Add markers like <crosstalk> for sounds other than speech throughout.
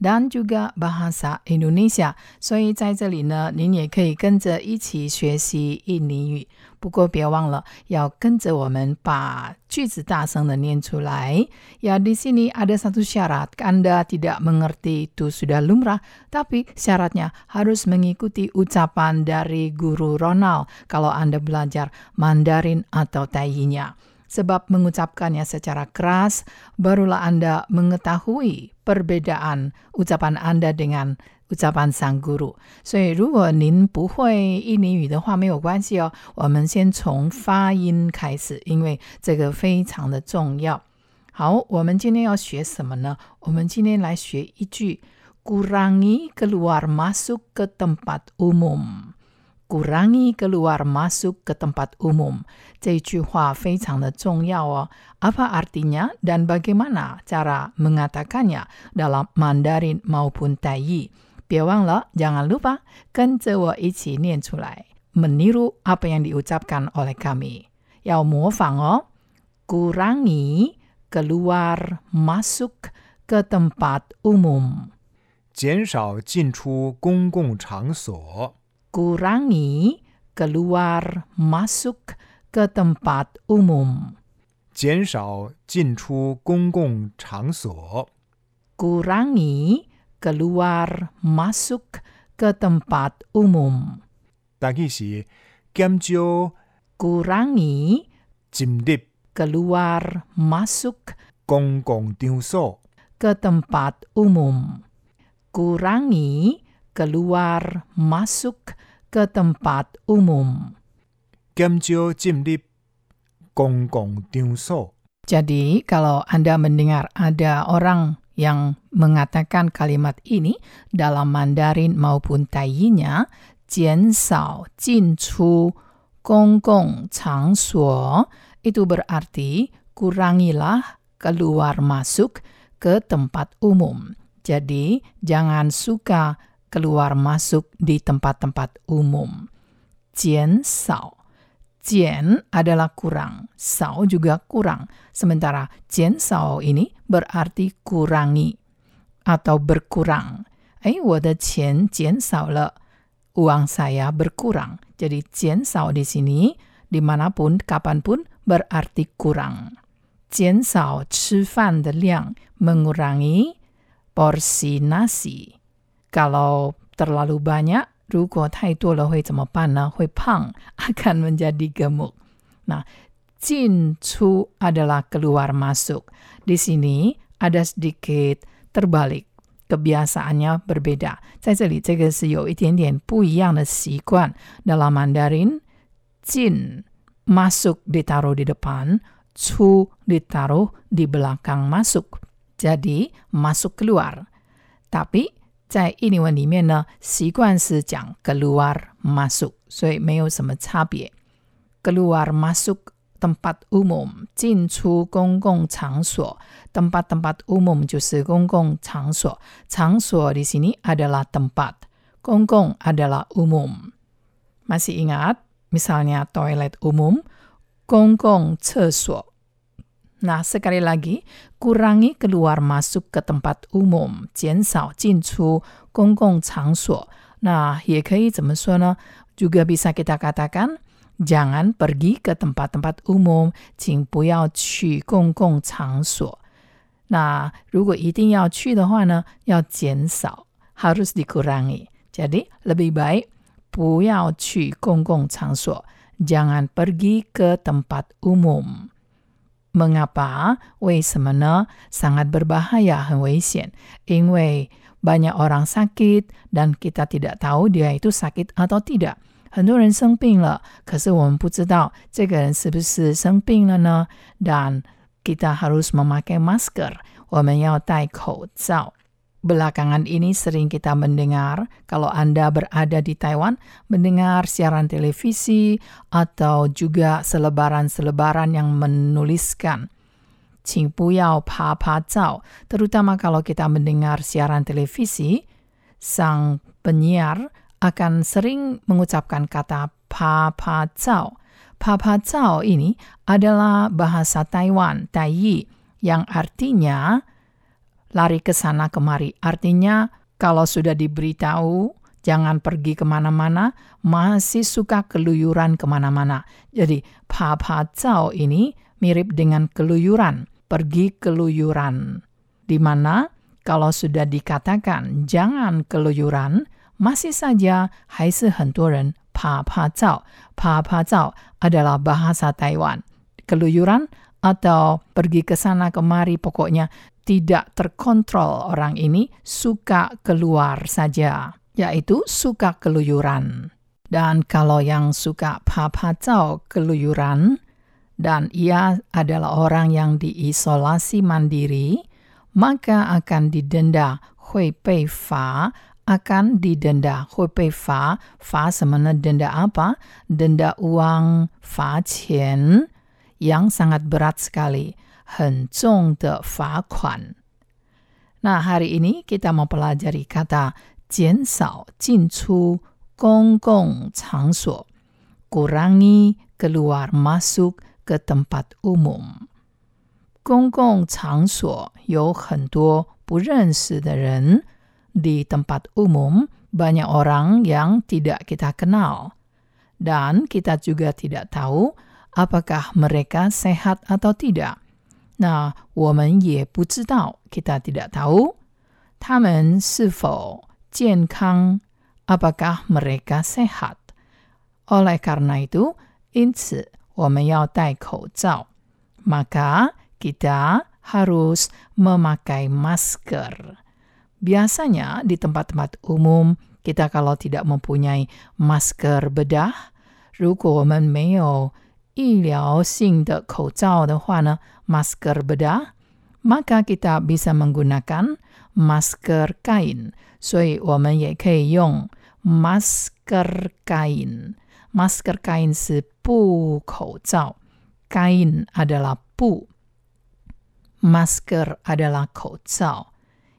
dan juga bahasa Indonesia. 所以在这里呢，您也可以跟着一起学习印尼语。不过别忘了要跟着我们把句子大声的念出来。Ya di sini ada satu syarat, Anda tidak mengerti itu sudah lumrah, tapi syaratnya harus mengikuti ucapan dari guru Ronald kalau Anda belajar Mandarin atau Taiyinya. Sebab mengucapkannya secara keras, barulah Anda mengetahui perbedaan ucapan Anda dengan ucapan sang guru。所以，如果您不会印尼语的话，没有关系哦。我们先从发音开始，因为这个非常的重要。好，我们今天要学什么呢？我们今天来学一句：kurangi keluar masuk ke tempat umum。 kurangi keluar masuk ke tempat umum。这句话非常的重要哦。Apa artinya dan bagaimana cara mengatakannya dalam Mandarin maupun Tai？别忘了，jangan lupa 跟着我一起念出来，meniru apa yang diucapkan oleh kami。要模仿哦。kurangi keluar masuk ke tempat umum。减少进出公共场所。 kurangi keluar masuk ke tempat umum. 减少进出公共场所。 kurangi keluar masuk ke tempat umum. 大概是减少 kurangi 进入 keluar masuk 公共场所。 ke tempat umum. kurangi keluar masuk ke tempat umum. Jadi, kalau Anda mendengar ada orang yang mengatakan kalimat ini dalam Mandarin maupun Taiyinya, jian sao jin chu chang suo, itu berarti kurangilah keluar masuk ke tempat umum. Jadi, jangan suka keluar masuk di tempat-tempat umum. 减少 Jian adalah kurang, sao juga kurang. Sementara jian sao ini berarti kurangi atau berkurang. Eh, 我的钱减少了, uang saya berkurang. Jadi jian sao di sini dimanapun, kapanpun berarti kurang. Jian sao 吃饭的量 mengurangi porsi nasi. Kalau terlalu banyak 如果太多了会怎么办呢？会胖，akan <laughs> menjadi gemuk. Nah, 进出 adalah keluar masuk. Di sini ada sedikit terbalik, kebiasaannya berbeda. 在这里，这个是有一点点不一样的习惯。Dalam Mandarin, 进 masuk ditaruh di depan, 出 ditaruh di belakang masuk. Jadi masuk keluar. Tapi 在印尼文里面呢，习惯是讲 keluar masuk，所以没有什么差别。keluar masuk tempat umum，进出公共场所。tempat-tempat umum 就是公共场所，场所 di sini adalah tempat，公共 adalah umum。Masih ingat? Misalnya toilet umum, 公共厕所。 Nah, sekali lagi, kurangi keluar masuk ke tempat umum, 减少进出公共场所。Nah, 也可以怎么说呢？juga bisa kita katakan, jangan pergi ke tempat-tempat umum, 请不要去公共场所。那如果一定要去的话呢，要减少，harus dikurangi。jadi lebih baik 不要去公共场所，jangan pergi ke tempat umum。 Mengapa? 为什么呢？sangat berbahaya, 很危险。因为 banyak orang sakit dan kita tidak tahu dia itu sakit atau tidak。很多人生病了，可是我们不知道这个人是不是生病了呢？Dan kita harus memakai masker，我们要戴口罩。 Belakangan ini sering kita mendengar, kalau Anda berada di Taiwan, mendengar siaran televisi atau juga selebaran-selebaran yang menuliskan. Qing puyao pa pa terutama kalau kita mendengar siaran televisi, sang penyiar akan sering mengucapkan kata pa pa zao. Pa pa zao ini adalah bahasa Taiwan, Taiyi, yang artinya lari ke sana kemari. Artinya, kalau sudah diberitahu, jangan pergi ke mana-mana, masih suka keluyuran ke mana-mana. Jadi, papa cao ini mirip dengan keluyuran, pergi keluyuran. Di mana kalau sudah dikatakan jangan keluyuran, masih saja hai si papa duo Papa pa pa. Pa pa cao adalah bahasa Taiwan. Keluyuran atau pergi ke sana kemari pokoknya tidak terkontrol orang ini suka keluar saja, yaitu suka keluyuran. Dan kalau yang suka papacau keluyuran, dan ia adalah orang yang diisolasi mandiri, maka akan didenda hui bei fa akan didenda. Hui bei fa, fa semana denda apa? Denda uang fa qian yang sangat berat sekali. 很重的罚款. Nah, hari ini kita mau pelajari kata 减少进出公共场所, kurangi keluar masuk ke tempat umum. 公共场所有很多不认识的人 di tempat umum banyak orang yang tidak kita kenal. Dan kita juga tidak tahu apakah mereka sehat atau tidak. 那我们也不知道，kita tidak tahu 他们是否健康，apakah mereka sehat. Oleh karena itu, 因此我们要戴口罩。Maka kita harus memakai masker. Biasanya di tempat-tempat umum, kita kalau tidak mempunyai masker bedah, 如果我们没有医疗性的口罩的话呢 ，masker bedah, maka kita bisa menggunakan masker kain. 所以我们也可以用 masker kain. Masker kain 是布口罩，kain adalah 布，masker adalah 口罩。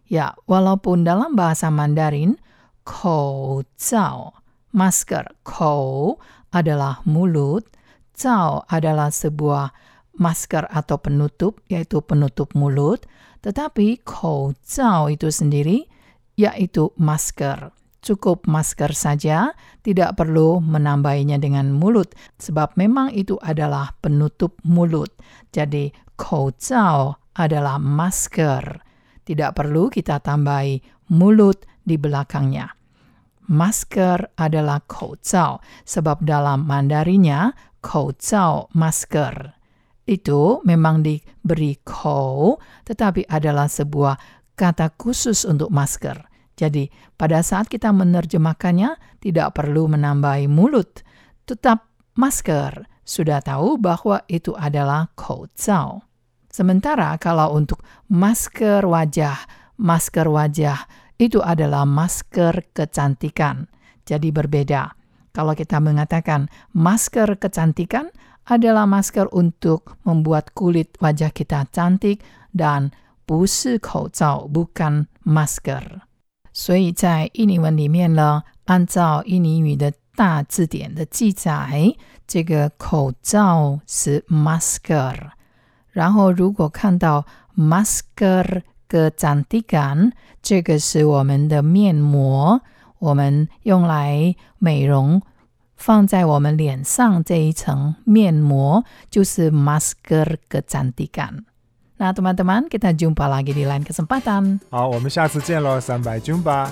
Ya, walaupun dalam bahasa Mandarin, 口罩 masker, 口 adalah mulut, 罩 adalah sebuah masker atau penutup, yaitu penutup mulut, tetapi kouzao itu sendiri, yaitu masker. Cukup masker saja, tidak perlu menambahinya dengan mulut, sebab memang itu adalah penutup mulut. Jadi, kouzao adalah masker. Tidak perlu kita tambahi mulut di belakangnya. Masker adalah kouzao, sebab dalam mandarinya kouzao masker itu memang diberi kou, tetapi adalah sebuah kata khusus untuk masker. Jadi, pada saat kita menerjemahkannya, tidak perlu menambahi mulut. Tetap masker, sudah tahu bahwa itu adalah kouzao. Sementara kalau untuk masker wajah, masker wajah itu adalah masker kecantikan. Jadi berbeda. Kalau kita mengatakan masker kecantikan, adalah masker untuk membuat kulit wajah kita cantik dan 不是口罩 bukan masker。所以在印尼文里面呢，按照印尼语的大字典的记载，这个口罩是 masker。然后如果看到 masker kecantikan，这个是我们的面膜，我们用来美容 放在我们脸上这一层面膜就是 masker kecantikan。那 teman-teman kita jumpa lagi di lain kesempatan。好，我们下次见喽，三百 jumpa。